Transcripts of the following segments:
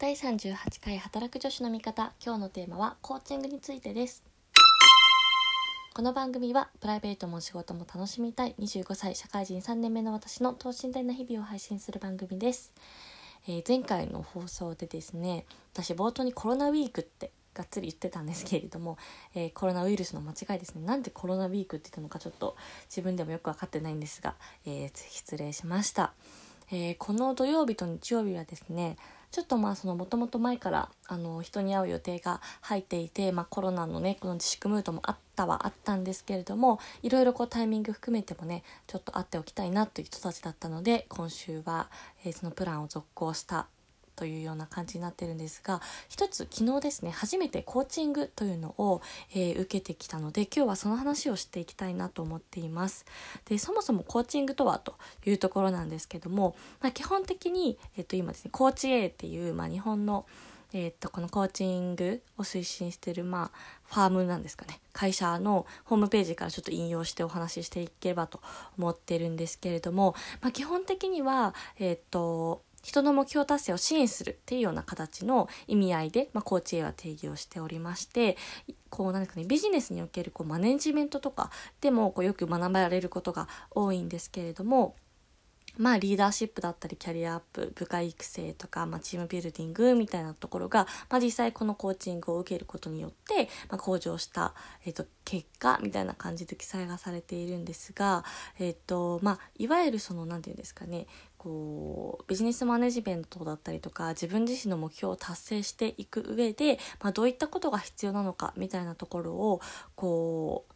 第38回働く女子の味方。今日のテーマはコーチングについてです。この番組はプライベートも仕事も楽しみたい25歳社会人3年目の私の等身大な日々を配信する番組です、えー前回の放送でですね私冒頭にコロナウィークってがっつり言ってたんですけれども、えーコロナウイルスの間違いですね。なんでコロナウィークって言ったのかちょっと自分でもよく分かってないんですが、えー失礼しました、えーこの土曜日と日曜日はですねちょっとまあそのもともと前からあの人に会う予定が入っていて、まあ、コロナのねこの自粛ムードもあったはあったんですけれどもいろいろこうタイミング含めてもねちょっと会っておきたいなという人たちだったので今週は、えーそのプランを続行したというような感じになってるんですが一つ昨日ですね初めてコーチングというのを、えー受けてきたので今日はその話をしていきたいなと思っています。でそもそもコーチングとはというところなんですけども、まあ、基本的に、えっと、今ですねコーチ A っていう、まあ、日本のえっとこのコーチングを推進してる、まあ、ファームなんですかね。会社のホームページからちょっと引用してお話ししていければと思ってるんですけれども、まあ、基本的には、えっと人の目標達成を支援するっていうような形の意味合いで、まあ、コーチ A は定義をしておりましてこうなんですかねビジネスにおけるこうマネジメントとかでもこうよく学ばれることが多いんですけれどもまあリーダーシップだったりキャリアアップ部下育成とか、まあ、チームビルディングみたいなところが、まあ、実際このコーチングを受けることによって、まあ、向上した、えっと結果みたいな感じで記載がされているんですが、えっとまあ、いわゆるその何て言うんですかねこうビジネスマネジメントだったりとか自分自身の目標を達成していく上で、まあ、どういったことが必要なのかみたいなところをこう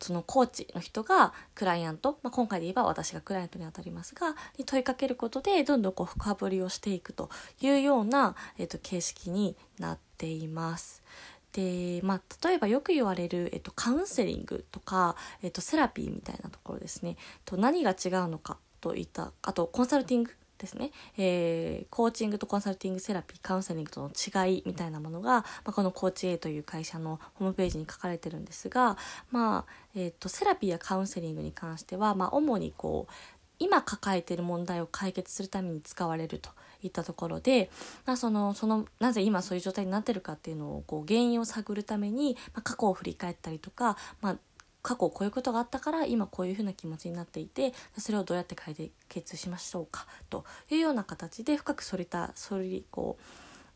そのコーチの人がクライアント、まあ、今回で言えば私がクライアントにあたりますがに問いかけることでどんどんこう深掘りをしていくというような、えっと形式になっています。でまあ、例えばよく言われる、えっと、カウンセリングとか、えっと、セラピーみたいなところですねと何が違うのかといった。あとコンサルティングですね、えーコーチングとコンサルティングセラピーカウンセリングとの違いみたいなものが、まあ、このコーチ A という会社のホームページに書かれてるんですが、まあえー、とセラピーやカウンセリングに関しては、まあ、主にこう今抱えている問題を解決するために使われるといったところで、まあ、そのそのなぜ今そういう状態になってるかっていうのをこう原因を探るために、まあ、過去を振り返ったりとか、まあ、過去こういうことがあったから今こういうふうな気持ちになっていてそれをどうやって解決しましょうかというような形で深くそれたそれにこう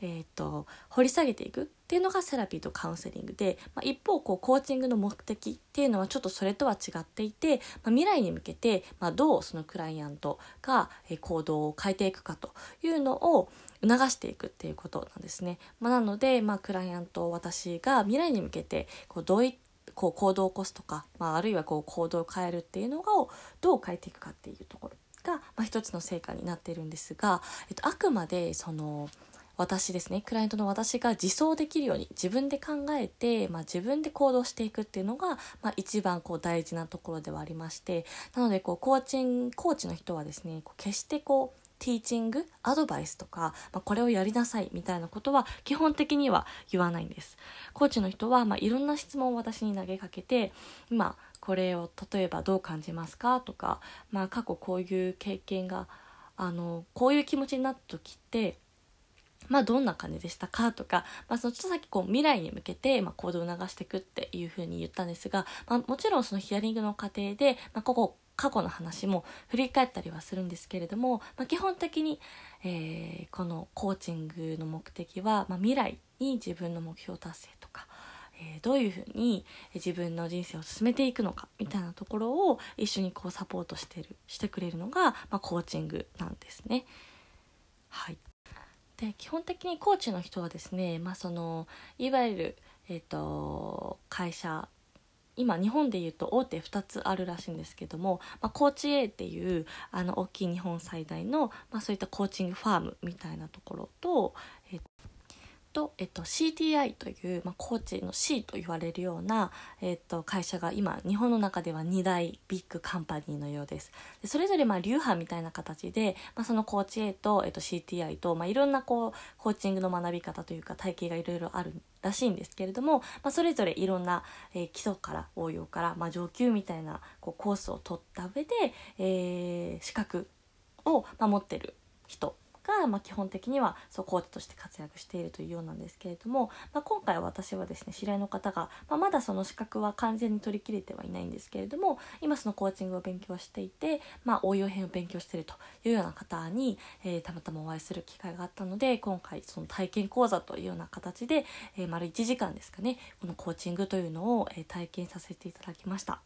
えー、と掘り下げていくっていうのがセラピーとカウンセリングで、まあ、一方こうコーチングの目的っていうのはちょっとそれとは違っていて、まあ、未来に向けて、まあ、どうそのクライアントが行動を変えていくかというのを促していくっていうことなんですね。まあ、なので、まあ、クライアント私が未来に向けてこうどういこう行動を起こすとか、まあ、あるいはこう行動を変えるっていうのをどう変えていくかっていうところが、まあ、一つの成果になっているんですが、えっと、あくまでその私ですねクライアントの私が自走できるように自分で考えて、まあ、自分で行動していくっていうのが、まあ、一番こう大事なところではありましてなのでこうコーチンコーチの人はですねこう決してこうティーチングアドバイスとか、まあ、これをやりなさいみたいなことは基本的には言わないんです。コーチの人は、まあ、いろんな質問を私に投げかけて今これを例えばどう感じますかとか、まあ、過去こういう経験があのこういう気持ちになった時ってまあどんな感じでしたかとか、まあ、そのちょっとさっきこう未来に向けてま行動を促していくっていうふうに言ったんですが、まあ、もちろんそのヒアリングの過程で、まあ、ここ過去の話も振り返ったりはするんですけれども、まあ、基本的に、えーこのコーチングの目的は、まあ、未来に自分の目標達成とか、えーどういうふうに自分の人生を進めていくのかみたいなところを一緒にこうサポートしてるしてくれるのが、まあ、コーチングなんですね。はいで基本的にコーチの人はですね、まあ、そのいわゆる、えー、と会社今日本でいうと大手2つあるらしいんですけども、まあ、コーチ A っていうあの大きい日本最大の、まあ、そういったコーチングファームみたいなところと、えとえっと、CTI という、まあ、コーチの C と言われるような、えっと、会社が今日本の中では2大ビッグカンパニーのようです。でそれぞれまあ流派みたいな形で、まあ、そのコーチ A と、えっと、CTI と、まあ、いろんなこうコーチングの学び方というか体系がいろいろあるらしいんですけれども、まあ、それぞれいろんな、えー基礎から応用から、まあ、上級みたいなこうコースを取った上で、えー資格を、まあ、持ってる人が、まあ、基本的にはそうコーチとして活躍しているというようなんですけれども、まあ、今回私はですね知り合いの方が、まあ、まだその資格は完全に取り切れてはいないんですけれども今そのコーチングを勉強していて、まあ、応用編を勉強しているというような方に、えー、たまたまお会いする機会があったので今回その体験講座というような形で、えー、丸1時間ですかねこのコーチングというのを、えー、体験させていただきました。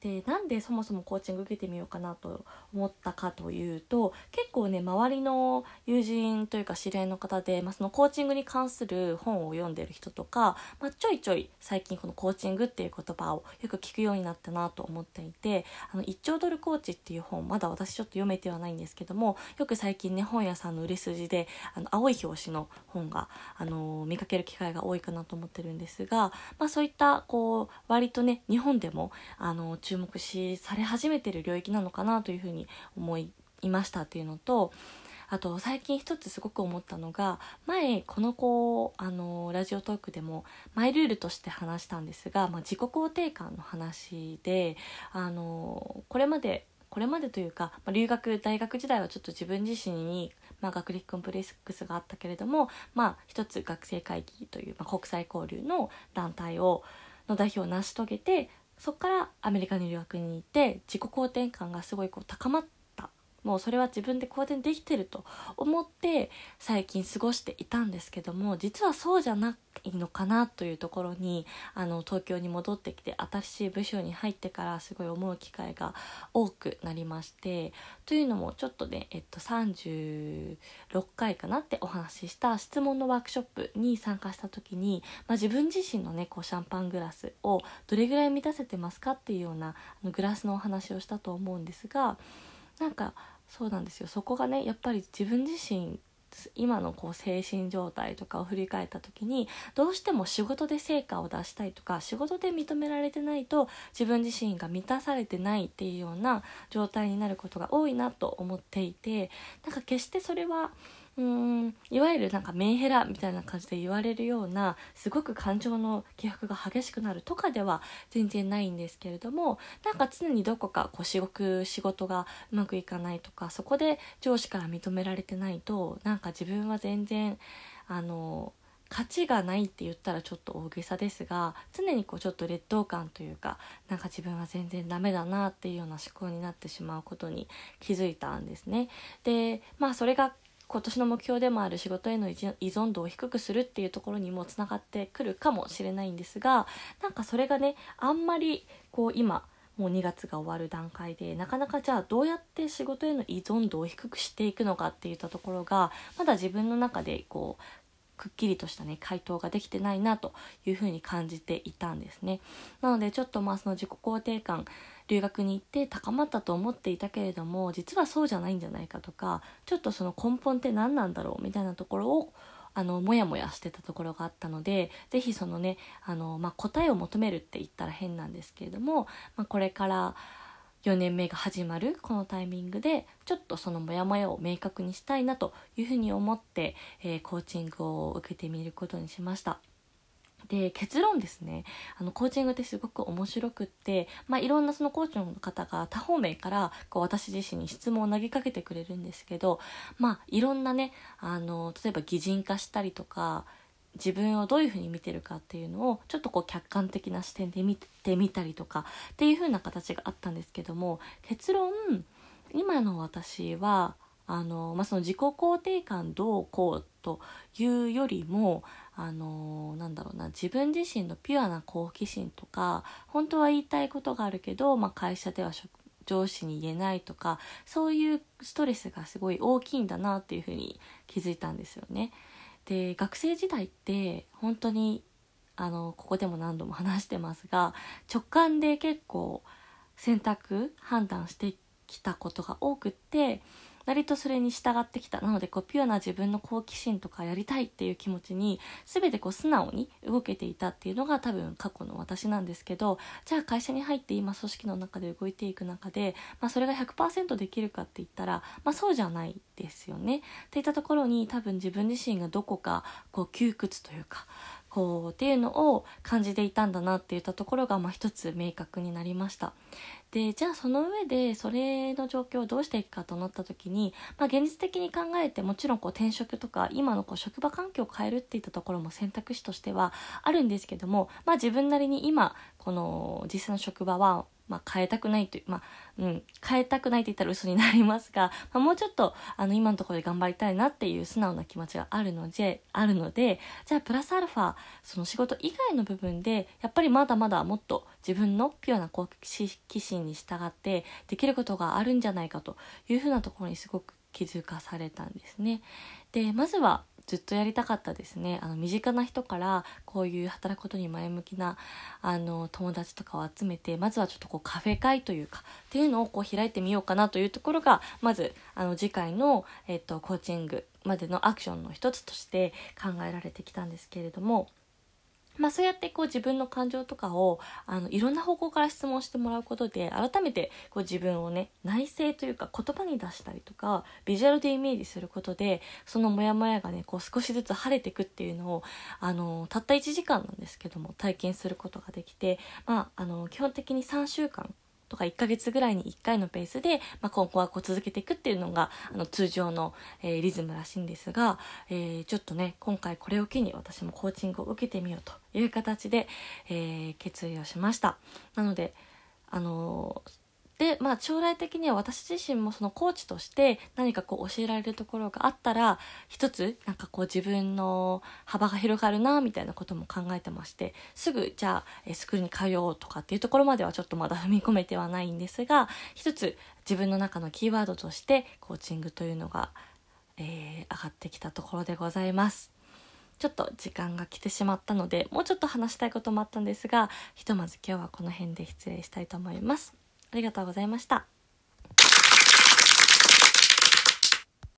でなんでそもそもコーチング受けてみようかなと思ったかというと結構ね周りの友人というか知り合いの方で、まあ、そのコーチングに関する本を読んでる人とか、まあ、ちょいちょい最近このコーチングっていう言葉をよく聞くようになったなと思っていて「あの1兆ドルコーチ」っていう本まだ私ちょっと読めてはないんですけどもよく最近ね本屋さんの売れ筋であの青い表紙の本が、あの見かける機会が多いかなと思ってるんですが、まあ、そういったこう割とね日本でもあの注目しされ始めてる領域なのかなというふうに思いましたっていうのとあと最近一つすごく思ったのが前この子あのラジオトークでもマイルールとして話したんですが、まあ、自己肯定感の話であのこれまでこれまでというか、まあ、留学大学時代はちょっと自分自身に、まあ、学歴コンプレックスがあったけれども、まあ、一つ学生会議という、まあ、国際交流の団体をの代表を成し遂げてそこからアメリカに留学に行って自己肯定感がすごいこう高まってもうそれは自分で肯定できてると思って最近過ごしていたんですけども実はそうじゃないのかなというところにあの東京に戻ってきて新しい部署に入ってからすごい思う機会が多くなりましてというのもちょっとね、えっと、36回かなってお話しした質問のワークショップに参加した時に、まあ、自分自身のねこうシャンパングラスをどれぐらい満たせてますかっていうようなあのグラスのお話をしたと思うんですがなんかそうなんですよ。そこがねやっぱり自分自身今のこう精神状態とかを振り返った時にどうしても仕事で成果を出したいとか仕事で認められてないと自分自身が満たされてないっていうような状態になることが多いなと思っていてなんか決してそれはうんいわゆるなんかメンヘラみたいな感じで言われるようなすごく感情の起伏が激しくなるとかでは全然ないんですけれどもなんか常にどこかこう仕事仕事がうまくいかないとかそこで上司から認められてないとなんか自分は全然あの価値がないって言ったらちょっと大げさですが常にこうちょっと劣等感というかなんか自分は全然ダメだなっていうような思考になってしまうことに気づいたんですね。でまあそれが今年の目標でもある仕事への依存度を低くするっていうところにもつながってくるかもしれないんですがなんかそれがねあんまりこう今もう2月が終わる段階でなかなかじゃあどうやって仕事への依存度を低くしていくのかっていったところがまだ自分の中でこうくっきりとしたね回答ができてないなというふうに感じていたんですね。なのでちょっとまあその自己肯定感留学に行って高まったと思っていたけれども実はそうじゃないんじゃないかとかちょっとその根本って何なんだろうみたいなところをあのモヤモヤしてたところがあったので是非そのねあの、まあ、答えを求めるって言ったら変なんですけれども、まあ、これから4年目が始まるこのタイミングでちょっとそのモヤモヤを明確にしたいなというふうに思って、えー、コーチングを受けてみることにしました。で結論ですね。あのコーチングってすごく面白くって、まあ、いろんなそのコーチの方が多方面からこう私自身に質問を投げかけてくれるんですけど、まあ、いろんなねあの例えば擬人化したりとか自分をどういうふうに見てるかっていうのをちょっとこう客観的な視点で見てみたりとかっていう風な形があったんですけども結論今の私はあの、まあ、その自己肯定感どうこうというよりもあのなんだろうな自分自身のピュアな好奇心とか本当は言いたいことがあるけど、まあ、会社では上司に言えないとかそういうストレスがすごい大きいんだなっていうふうに気づいたんですよね。で学生時代って本当にあのここでも何度も話してますが直感で結構選択判断してきたことが多くって割とそれに従ってきたなのでこうピュアな自分の好奇心とかやりたいっていう気持ちに全てこう素直に動けていたっていうのが多分過去の私なんですけどじゃあ会社に入って今組織の中で動いていく中で、まあ、それが100%できるかって言ったら、まあ、そうじゃないですよね。っていったところに多分自分自身がどこかこう窮屈というかこうっていうのを感じていたんだなっていったところが、まあ、一つ明確になりましたでじゃあその上でそれの状況をどうしていくかとなった時に、まあ、現実的に考えてもちろんこう転職とか今のこう職場環境を変えるっていったところも選択肢としてはあるんですけども、まあ、自分なりに今この実際の職場はまあ、変えたくないという、まあ、うん、変えたくないって言ったら嘘になりますが、まあ、もうちょっと、あの、今のところで頑張りたいなっていう素直な気持ちがあるので、あるので、じゃあ、プラスアルファ、その仕事以外の部分で、やっぱりまだまだもっと自分のピュアな好奇心に従ってできることがあるんじゃないかというふうなところにすごく気づかされたんですね。で、まずは、ずっとやりたかったですねあの身近な人からこういう働くことに前向きなあの友達とかを集めてまずはちょっとこうカフェ会というかっていうのをこう開いてみようかなというところがまずあの次回の、えっと、コーチングまでのアクションの一つとして考えられてきたんですけれどもまあ、そうやってこう自分の感情とかをあのいろんな方向から質問してもらうことで改めてこう自分をね内省というか言葉に出したりとかビジュアルでイメージすることでそのモヤモヤがねこう少しずつ晴れていくっていうのをあのたった1時間なんですけども体験することができて、まあ、あの基本的に3週間とか1ヶ月ぐらいに1回のペースで、まあ、今後はこう続けていくっていうのがあの通常の、えー、リズムらしいんですが、えー、ちょっとね今回これを機に私もコーチングを受けてみようという形で、えー、決意をしました。なのであので、まあ、将来的には私自身もそのコーチとして何かこう教えられるところがあったら、一つなんかこう自分の幅が広がるな、みたいなことも考えてまして、すぐじゃあスクールに通おうとかっていうところまではちょっとまだ踏み込めてはないんですが、一つ自分の中のキーワードとしてコーチングというのが、えー、上がってきたところでございます。ちょっと時間が来てしまったので、もうちょっと話したいこともあったんですが、ひとまず今日はこの辺で失礼したいと思います。ありがとうございました。